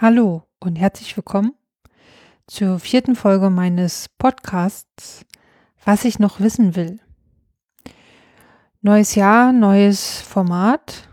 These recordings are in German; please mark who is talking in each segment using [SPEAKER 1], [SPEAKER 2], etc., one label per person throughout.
[SPEAKER 1] Hallo und herzlich willkommen zur vierten Folge meines Podcasts Was ich noch wissen will. Neues Jahr, neues Format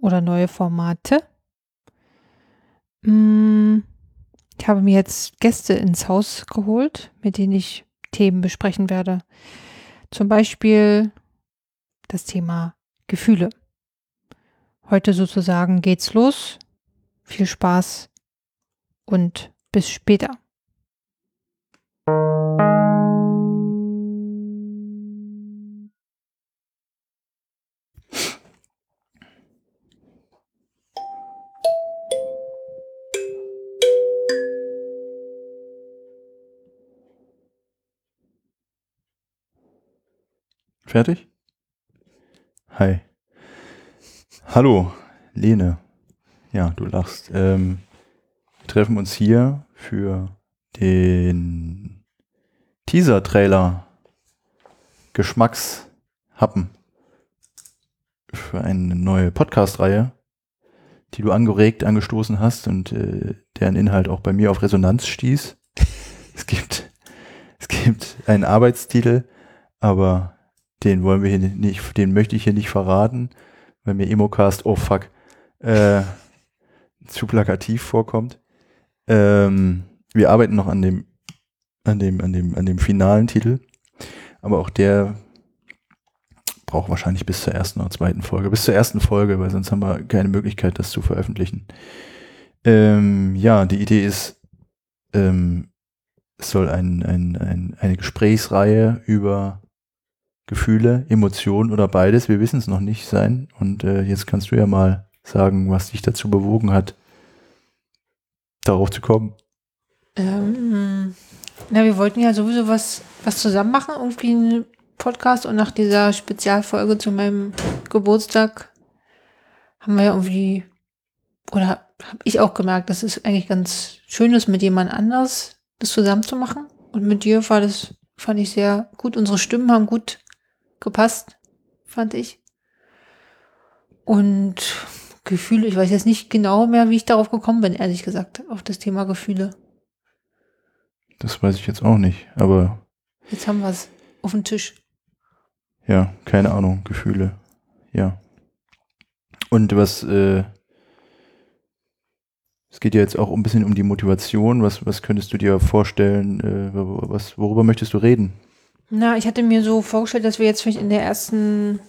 [SPEAKER 1] oder neue Formate. Mm, ich habe mir jetzt Gäste ins Haus geholt, mit denen ich Themen besprechen werde. Zum Beispiel das Thema Gefühle. Heute sozusagen geht's los. Viel Spaß und bis später.
[SPEAKER 2] Fertig? Hi. Hallo, Lene. Ja, du lachst. Ähm, treffen uns hier für den Teaser-Trailer Geschmackshappen für eine neue Podcast-Reihe, die du angeregt, angestoßen hast und äh, deren Inhalt auch bei mir auf Resonanz stieß. es gibt, es gibt einen Arbeitstitel, aber den wollen wir hier nicht, den möchte ich hier nicht verraten, weil mir Emocast, oh fuck, äh, zu plakativ vorkommt. Ähm, wir arbeiten noch an dem, an dem, an dem, an dem finalen Titel, aber auch der braucht wahrscheinlich bis zur ersten oder zweiten Folge, bis zur ersten Folge, weil sonst haben wir keine Möglichkeit, das zu veröffentlichen. Ähm, ja, die Idee ist, ähm, es soll ein, ein, ein, eine Gesprächsreihe über Gefühle, Emotionen oder beides, wir wissen es noch nicht sein. Und äh, jetzt kannst du ja mal sagen, was dich dazu bewogen hat, darauf zu kommen.
[SPEAKER 1] Ähm, na, wir wollten ja sowieso was, was zusammen machen, irgendwie einen Podcast und nach dieser Spezialfolge zu meinem Geburtstag haben wir ja irgendwie, oder habe ich auch gemerkt, dass es eigentlich ganz schön ist, mit jemand anders das zusammen zu machen. Und mit dir war das, fand ich sehr gut. Unsere Stimmen haben gut gepasst, fand ich. Und Gefühle, ich weiß jetzt nicht genau mehr, wie ich darauf gekommen bin, ehrlich gesagt, auf das Thema Gefühle.
[SPEAKER 2] Das weiß ich jetzt auch nicht, aber.
[SPEAKER 1] Jetzt haben wir es auf dem Tisch.
[SPEAKER 2] Ja, keine Ahnung, Gefühle. Ja. Und was, äh, es geht ja jetzt auch ein bisschen um die Motivation. Was, was könntest du dir vorstellen? Äh, was, worüber möchtest du reden?
[SPEAKER 1] Na, ich hatte mir so vorgestellt, dass wir jetzt vielleicht in der ersten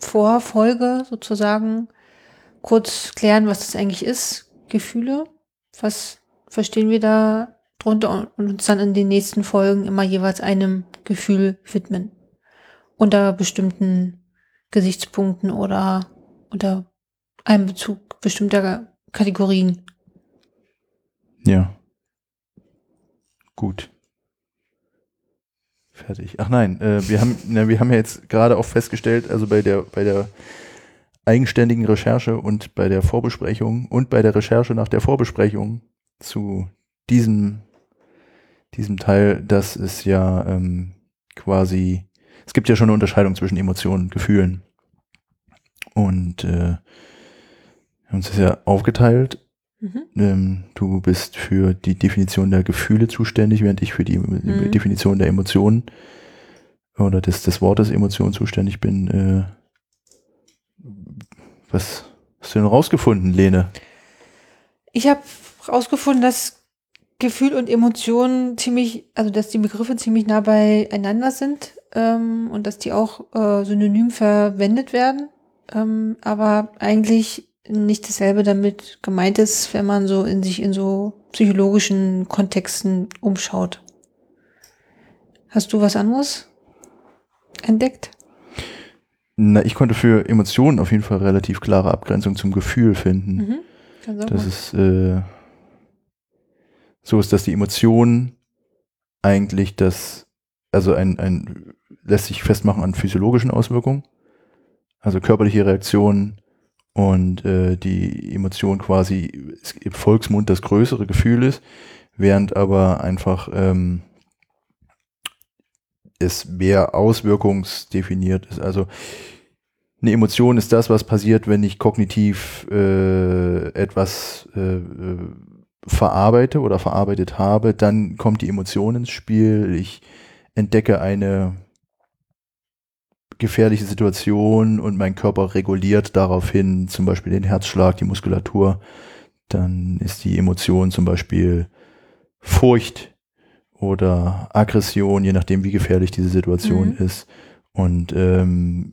[SPEAKER 1] Vorfolge sozusagen kurz klären, was das eigentlich ist, Gefühle. Was verstehen wir da drunter und uns dann in den nächsten Folgen immer jeweils einem Gefühl widmen. Unter bestimmten Gesichtspunkten oder unter einem Bezug bestimmter Kategorien.
[SPEAKER 2] Ja. Gut. Fertig. Ach nein, äh, wir haben, na, wir haben ja jetzt gerade auch festgestellt, also bei der, bei der eigenständigen Recherche und bei der Vorbesprechung und bei der Recherche nach der Vorbesprechung zu diesem, diesem Teil, dass es ja ähm, quasi, es gibt ja schon eine Unterscheidung zwischen Emotionen und Gefühlen. Und äh, wir haben uns das ja aufgeteilt Mhm. Ähm, du bist für die Definition der Gefühle zuständig, während ich für die mhm. Definition der Emotionen oder des, des Wortes Emotion zuständig bin. Äh, was hast du denn rausgefunden, Lene?
[SPEAKER 1] Ich habe rausgefunden, dass Gefühl und Emotion ziemlich, also dass die Begriffe ziemlich nah beieinander sind ähm, und dass die auch äh, synonym verwendet werden. Ähm, aber eigentlich nicht dasselbe damit gemeint ist, wenn man so in sich in so psychologischen Kontexten umschaut. Hast du was anderes entdeckt?
[SPEAKER 2] Na, ich konnte für Emotionen auf jeden Fall relativ klare Abgrenzung zum Gefühl finden. Mhm. Das ist äh, so ist, dass die Emotion eigentlich das, also ein, ein lässt sich festmachen an physiologischen Auswirkungen, also körperliche Reaktionen, und äh, die Emotion quasi im Volksmund das größere Gefühl ist, während aber einfach ähm, es mehr auswirkungsdefiniert ist. Also eine Emotion ist das, was passiert, wenn ich kognitiv äh, etwas äh, verarbeite oder verarbeitet habe, dann kommt die Emotion ins Spiel. Ich entdecke eine gefährliche Situation und mein Körper reguliert daraufhin zum Beispiel den Herzschlag, die Muskulatur. Dann ist die Emotion zum Beispiel Furcht oder Aggression, je nachdem, wie gefährlich diese Situation mhm. ist. Und ähm,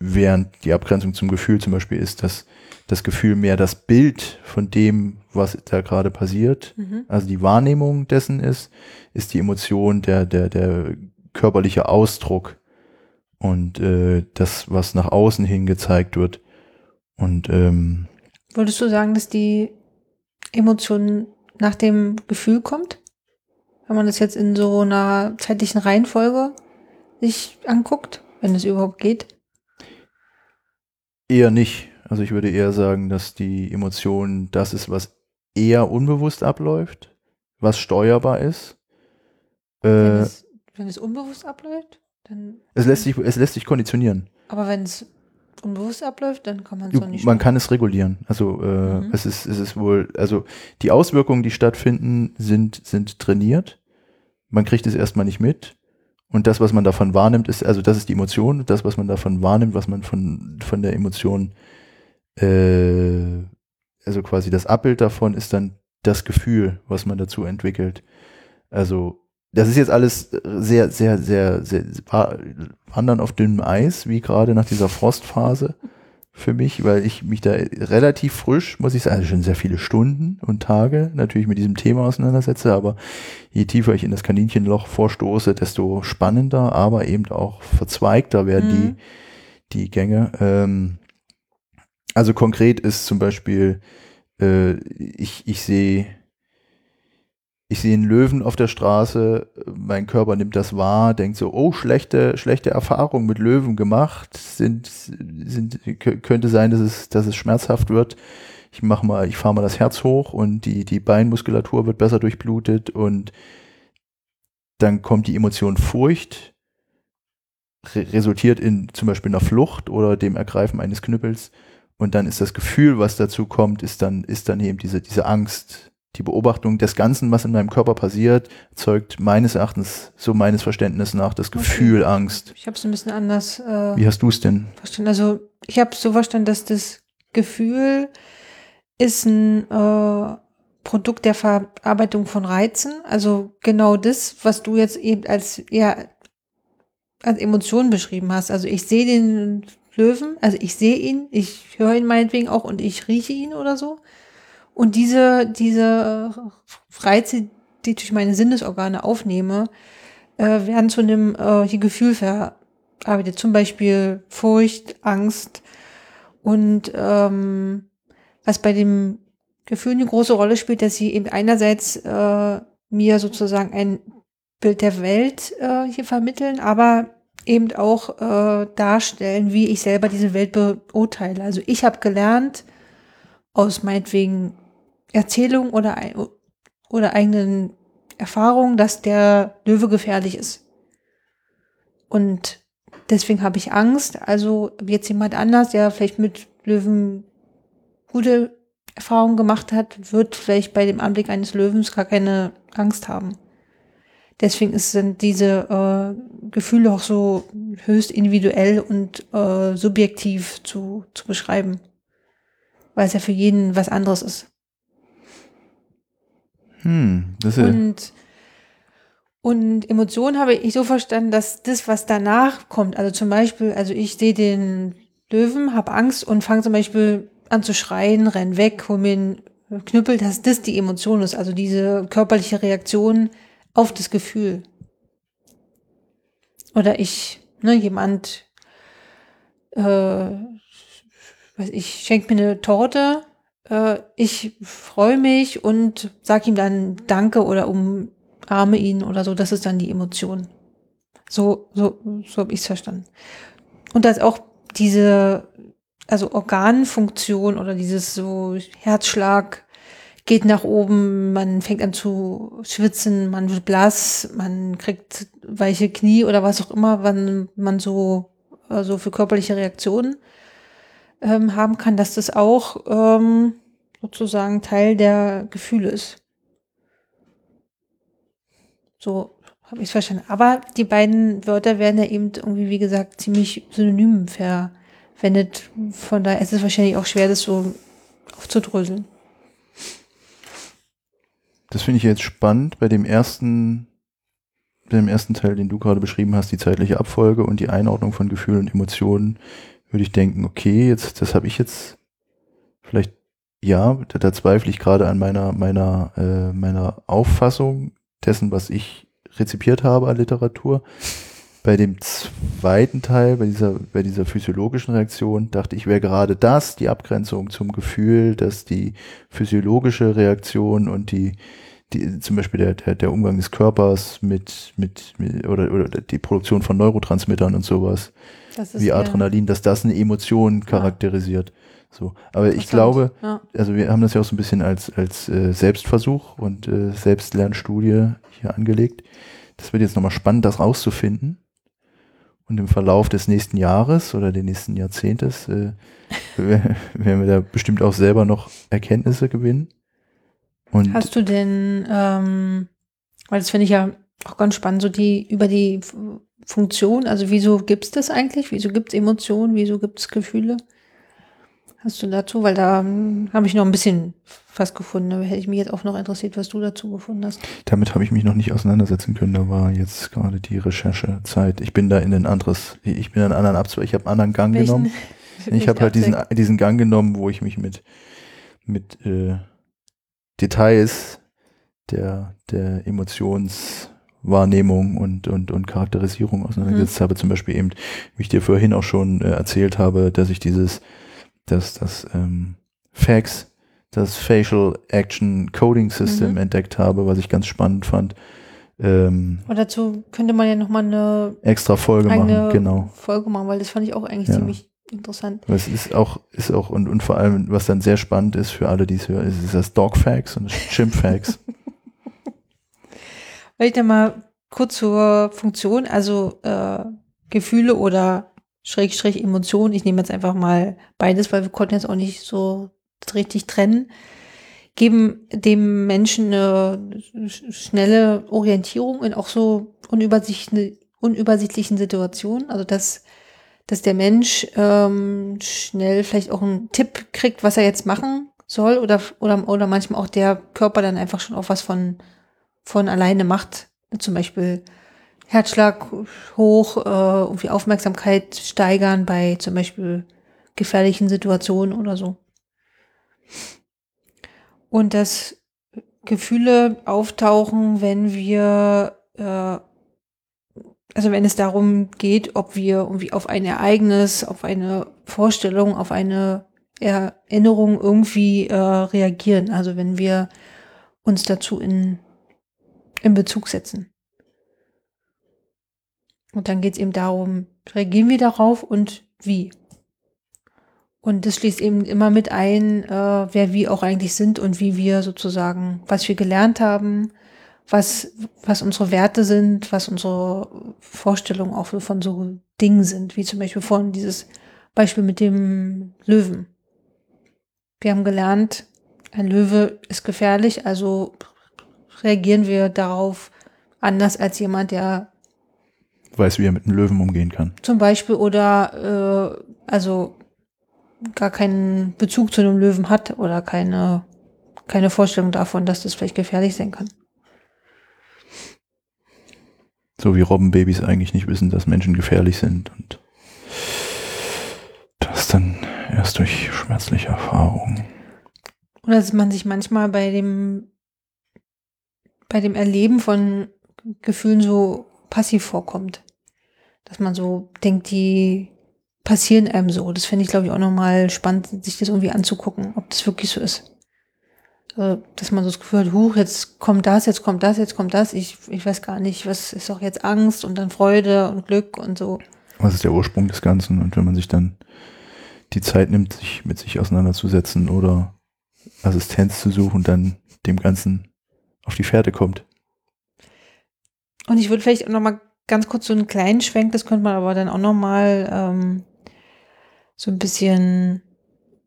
[SPEAKER 2] während die Abgrenzung zum Gefühl zum Beispiel ist, dass das Gefühl mehr das Bild von dem, was da gerade passiert, mhm. also die Wahrnehmung dessen ist, ist die Emotion der, der, der körperliche Ausdruck und äh, das, was nach außen hin gezeigt wird. Und ähm,
[SPEAKER 1] Würdest du sagen, dass die Emotion nach dem Gefühl kommt? Wenn man das jetzt in so einer zeitlichen Reihenfolge sich anguckt, wenn es überhaupt geht?
[SPEAKER 2] Eher nicht. Also ich würde eher sagen, dass die Emotion das ist, was eher unbewusst abläuft, was steuerbar ist.
[SPEAKER 1] Wenn, äh, es, wenn es unbewusst abläuft, dann.
[SPEAKER 2] Es lässt sich, es lässt sich konditionieren.
[SPEAKER 1] Aber wenn es unbewusst abläuft, dann kann man es auch nicht.
[SPEAKER 2] Man kann es regulieren. Also äh, mhm. es ist, es ist wohl, also die Auswirkungen, die stattfinden, sind, sind trainiert. Man kriegt es erstmal nicht mit. Und das, was man davon wahrnimmt, ist, also das ist die Emotion, das, was man davon wahrnimmt, was man von, von der Emotion, äh, also quasi das Abbild davon ist dann das Gefühl, was man dazu entwickelt. Also, das ist jetzt alles sehr, sehr, sehr, sehr, wandern auf dünnem Eis, wie gerade nach dieser Frostphase für mich, weil ich mich da relativ frisch, muss ich sagen, also schon sehr viele Stunden und Tage natürlich mit diesem Thema auseinandersetze, aber je tiefer ich in das Kaninchenloch vorstoße, desto spannender, aber eben auch verzweigter werden mhm. die, die Gänge. Ähm, also konkret ist zum Beispiel, äh, ich, ich sehe ich sehe einen Löwen auf der Straße, mein Körper nimmt das wahr, denkt so, oh, schlechte, schlechte Erfahrungen mit Löwen gemacht, sind, sind, könnte sein, dass es, dass es schmerzhaft wird. Ich mach mal, ich fahre mal das Herz hoch und die, die Beinmuskulatur wird besser durchblutet und dann kommt die Emotion Furcht, re resultiert in zum Beispiel einer Flucht oder dem Ergreifen eines Knüppels. Und dann ist das Gefühl, was dazu kommt, ist dann, ist dann eben diese, diese Angst, die Beobachtung des Ganzen, was in meinem Körper passiert, zeugt meines Erachtens, so meines Verständnisses nach, das Gefühl okay. Angst.
[SPEAKER 1] Ich habe es ein bisschen anders. Äh,
[SPEAKER 2] Wie hast du es denn
[SPEAKER 1] verstanden? Also ich habe so verstanden, dass das Gefühl ist ein äh, Produkt der Verarbeitung von Reizen. Also genau das, was du jetzt eben als ja als Emotion beschrieben hast. Also ich sehe den Löwen, also ich sehe ihn, ich höre ihn meinetwegen auch und ich rieche ihn oder so. Und diese, diese Reize, die ich durch meine Sinnesorgane aufnehme, äh, werden zu einem äh, Gefühl verarbeitet. Zum Beispiel Furcht, Angst. Und ähm, was bei dem Gefühl eine große Rolle spielt, dass sie eben einerseits äh, mir sozusagen ein Bild der Welt äh, hier vermitteln, aber eben auch äh, darstellen, wie ich selber diese Welt beurteile. Also ich habe gelernt, aus meinetwegen Erzählung oder, oder eigenen Erfahrungen, dass der Löwe gefährlich ist. Und deswegen habe ich Angst. Also jetzt jemand anders, der vielleicht mit Löwen gute Erfahrungen gemacht hat, wird vielleicht bei dem Anblick eines Löwens gar keine Angst haben. Deswegen sind diese äh, Gefühle auch so höchst individuell und äh, subjektiv zu, zu beschreiben. Weil es ja für jeden was anderes ist.
[SPEAKER 2] Hm, das
[SPEAKER 1] und, und Emotionen habe ich so verstanden, dass das, was danach kommt, also zum Beispiel, also ich sehe den Löwen, habe Angst und fange zum Beispiel an zu schreien, renn weg, hol mir einen Knüppel, dass das die Emotion ist, also diese körperliche Reaktion auf das Gefühl. Oder ich, ne, jemand, äh, weiß ich, schenkt mir eine Torte äh, ich freue mich und sag ihm dann Danke oder umarme ihn oder so. Das ist dann die Emotion. So, so, so habe ich es verstanden. Und dass auch diese, also Organfunktion oder dieses so Herzschlag geht nach oben, man fängt an zu schwitzen, man wird blass, man kriegt weiche Knie oder was auch immer, wann man so, also für körperliche Reaktionen ähm, haben kann, dass das auch ähm, sozusagen Teil der Gefühle ist. So habe ich es verstanden. Aber die beiden Wörter werden ja eben irgendwie, wie gesagt, ziemlich synonym verwendet. Von daher ist es wahrscheinlich auch schwer, das so aufzudröseln.
[SPEAKER 2] Das finde ich jetzt spannend bei dem ersten, bei dem ersten Teil, den du gerade beschrieben hast, die zeitliche Abfolge und die Einordnung von Gefühlen und Emotionen, würde ich denken, okay, jetzt, das habe ich jetzt vielleicht, ja, da, da zweifle ich gerade an meiner, meiner, äh, meiner Auffassung dessen, was ich rezipiert habe an Literatur. Bei dem zweiten Teil, bei dieser, bei dieser physiologischen Reaktion, dachte ich, wäre gerade das die Abgrenzung zum Gefühl, dass die physiologische Reaktion und die, die zum Beispiel der, der, der Umgang des Körpers mit, mit, mit oder, oder die Produktion von Neurotransmittern und sowas, wie Adrenalin, dass das eine Emotion charakterisiert. So, aber ich glaube, ja. also wir haben das ja auch so ein bisschen als als äh, Selbstversuch und äh, Selbstlernstudie hier angelegt. Das wird jetzt nochmal spannend, das rauszufinden. Und im Verlauf des nächsten Jahres oder des nächsten Jahrzehntes äh, werden wir da bestimmt auch selber noch Erkenntnisse gewinnen.
[SPEAKER 1] Und Hast du denn, ähm, weil das finde ich ja auch ganz spannend, so die über die Funktion, also wieso gibt es das eigentlich? Wieso gibt es Emotionen? Wieso gibt es Gefühle? Hast du dazu? Weil da hm, habe ich noch ein bisschen was gefunden. Da hätte ich mich jetzt auch noch interessiert, was du dazu gefunden hast.
[SPEAKER 2] Damit habe ich mich noch nicht auseinandersetzen können. Da war jetzt gerade die Recherchezeit. Ich bin da in ein anderes, ich bin in einen anderen Abzweig, ich habe einen anderen Gang Welchen? genommen. Ich habe halt diesen, diesen Gang genommen, wo ich mich mit, mit äh, Details der, der Emotionswahrnehmung und, und, und Charakterisierung auseinandergesetzt mhm. habe. Zum Beispiel eben, wie ich dir vorhin auch schon äh, erzählt habe, dass ich dieses dass das ähm, FACS, das Facial Action Coding System mhm. entdeckt habe, was ich ganz spannend fand.
[SPEAKER 1] Ähm, Und dazu könnte man ja nochmal eine
[SPEAKER 2] extra Folge machen, genau.
[SPEAKER 1] Folge machen, weil das fand ich auch eigentlich ja. ziemlich interessant.
[SPEAKER 2] Es ist auch, ist auch, und, und vor allem, was dann sehr spannend ist für alle, die es hören, ist, ist das Dog Facts und das Chimp Facts.
[SPEAKER 1] Weil ich dann mal kurz zur Funktion, also äh, Gefühle oder Schrägstrich Emotionen. Ich nehme jetzt einfach mal beides, weil wir konnten jetzt auch nicht so richtig trennen. Geben dem Menschen eine schnelle Orientierung in auch so unübersichtlichen Situationen. Also dass, dass der Mensch ähm, schnell vielleicht auch einen Tipp kriegt, was er jetzt machen soll oder, oder, oder manchmal auch der Körper dann einfach schon auch was von, von alleine macht. Zum Beispiel Herzschlag hoch, äh, irgendwie Aufmerksamkeit steigern bei zum Beispiel gefährlichen Situationen oder so. Und dass Gefühle auftauchen, wenn wir, äh, also wenn es darum geht, ob wir irgendwie auf ein Ereignis, auf eine Vorstellung, auf eine Erinnerung irgendwie äh, reagieren. Also wenn wir uns dazu in, in Bezug setzen. Und dann geht es eben darum, reagieren wir darauf und wie. Und das schließt eben immer mit ein, äh, wer wir auch eigentlich sind und wie wir sozusagen, was wir gelernt haben, was, was unsere Werte sind, was unsere Vorstellungen auch von so Dingen sind, wie zum Beispiel vorhin dieses Beispiel mit dem Löwen. Wir haben gelernt, ein Löwe ist gefährlich, also reagieren wir darauf anders als jemand, der
[SPEAKER 2] weiß, wie er mit einem Löwen umgehen kann.
[SPEAKER 1] Zum Beispiel oder äh, also gar keinen Bezug zu einem Löwen hat oder keine, keine Vorstellung davon, dass das vielleicht gefährlich sein kann.
[SPEAKER 2] So wie Robbenbabys eigentlich nicht wissen, dass Menschen gefährlich sind und das dann erst durch schmerzliche Erfahrungen.
[SPEAKER 1] Oder dass man sich manchmal bei dem bei dem Erleben von Gefühlen so passiv vorkommt dass man so denkt, die passieren einem so. Das finde ich, glaube ich, auch nochmal spannend, sich das irgendwie anzugucken, ob das wirklich so ist. Also, dass man so das Gefühl hat, huch, jetzt kommt das, jetzt kommt das, jetzt kommt das. Ich, ich weiß gar nicht, was ist auch jetzt Angst und dann Freude und Glück und so.
[SPEAKER 2] Was ist der Ursprung des Ganzen? Und wenn man sich dann die Zeit nimmt, sich mit sich auseinanderzusetzen oder Assistenz zu suchen, dann dem Ganzen auf die Fährte kommt.
[SPEAKER 1] Und ich würde vielleicht auch nochmal ganz kurz so einen kleinen Schwenk, das könnte man aber dann auch nochmal ähm, so ein bisschen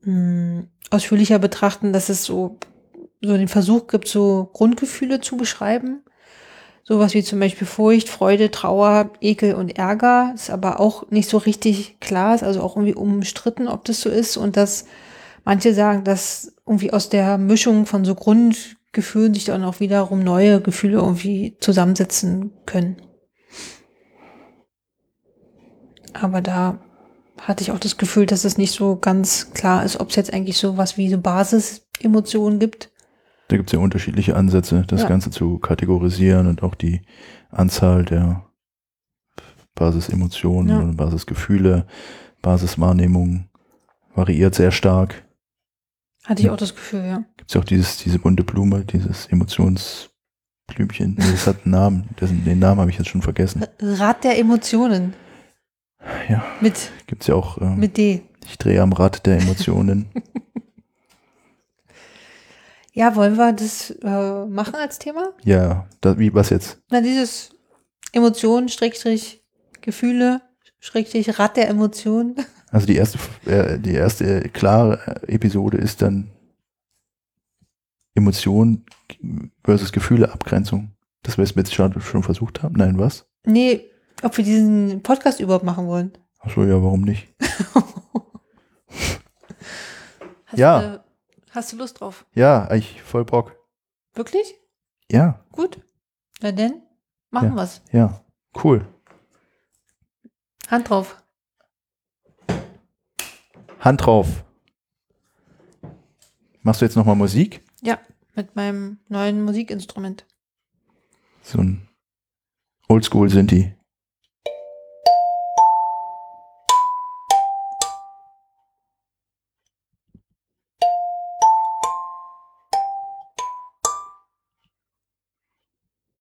[SPEAKER 1] mh, ausführlicher betrachten, dass es so, so den Versuch gibt, so Grundgefühle zu beschreiben. Sowas wie zum Beispiel Furcht, Freude, Trauer, Ekel und Ärger. Ist aber auch nicht so richtig klar, ist also auch irgendwie umstritten, ob das so ist. Und dass manche sagen, dass irgendwie aus der Mischung von so Grundgefühlen sich dann auch wiederum neue Gefühle irgendwie zusammensetzen können. Aber da hatte ich auch das Gefühl, dass es nicht so ganz klar ist, ob es jetzt eigentlich so was wie so Basisemotionen gibt.
[SPEAKER 2] Da gibt es ja unterschiedliche Ansätze, das
[SPEAKER 1] Ja.
[SPEAKER 2] Ganze zu kategorisieren und auch die Anzahl der Basisemotionen
[SPEAKER 1] Ja.
[SPEAKER 2] und Basisgefühle, Basiswahrnehmungen variiert sehr stark.
[SPEAKER 1] Hatte ich auch das Gefühl, ja.
[SPEAKER 2] Gibt es ja auch dieses, diese bunte Blume, dieses Emotionsblümchen. Das hat einen Namen. Dessen, den Namen habe ich jetzt schon vergessen.
[SPEAKER 1] Rad der Emotionen.
[SPEAKER 2] Ja,
[SPEAKER 1] Mit,
[SPEAKER 2] gibt es ja auch. Ähm,
[SPEAKER 1] mit D.
[SPEAKER 2] ich drehe am Rad der Emotionen.
[SPEAKER 1] Ja, wollen wir das äh, machen als Thema?
[SPEAKER 2] ja, da, wie was jetzt?
[SPEAKER 1] Na, dieses Emotionen, Schrägstrich, Gefühle, Schrägstrich, Rad der Emotionen.
[SPEAKER 2] Also die erste, äh, die erste klare Episode ist dann Emotion versus Gefühle, Abgrenzung. Das wir es jetzt schon, schon versucht haben. Nein, was?
[SPEAKER 1] Nee, ob wir diesen Podcast überhaupt machen wollen.
[SPEAKER 2] Achso, ja, warum nicht?
[SPEAKER 1] Hast
[SPEAKER 2] Ja.
[SPEAKER 1] Du, hast du Lust drauf?
[SPEAKER 2] Ja, eigentlich voll Bock.
[SPEAKER 1] Wirklich?
[SPEAKER 2] Ja,
[SPEAKER 1] Gut. Na denn, machen
[SPEAKER 2] Ja.
[SPEAKER 1] wir's.
[SPEAKER 2] ja, cool.
[SPEAKER 1] Hand drauf.
[SPEAKER 2] Hand drauf. Machst du jetzt nochmal Musik?
[SPEAKER 1] Ja, mit meinem neuen Musikinstrument.
[SPEAKER 2] So ein Oldschool sind die.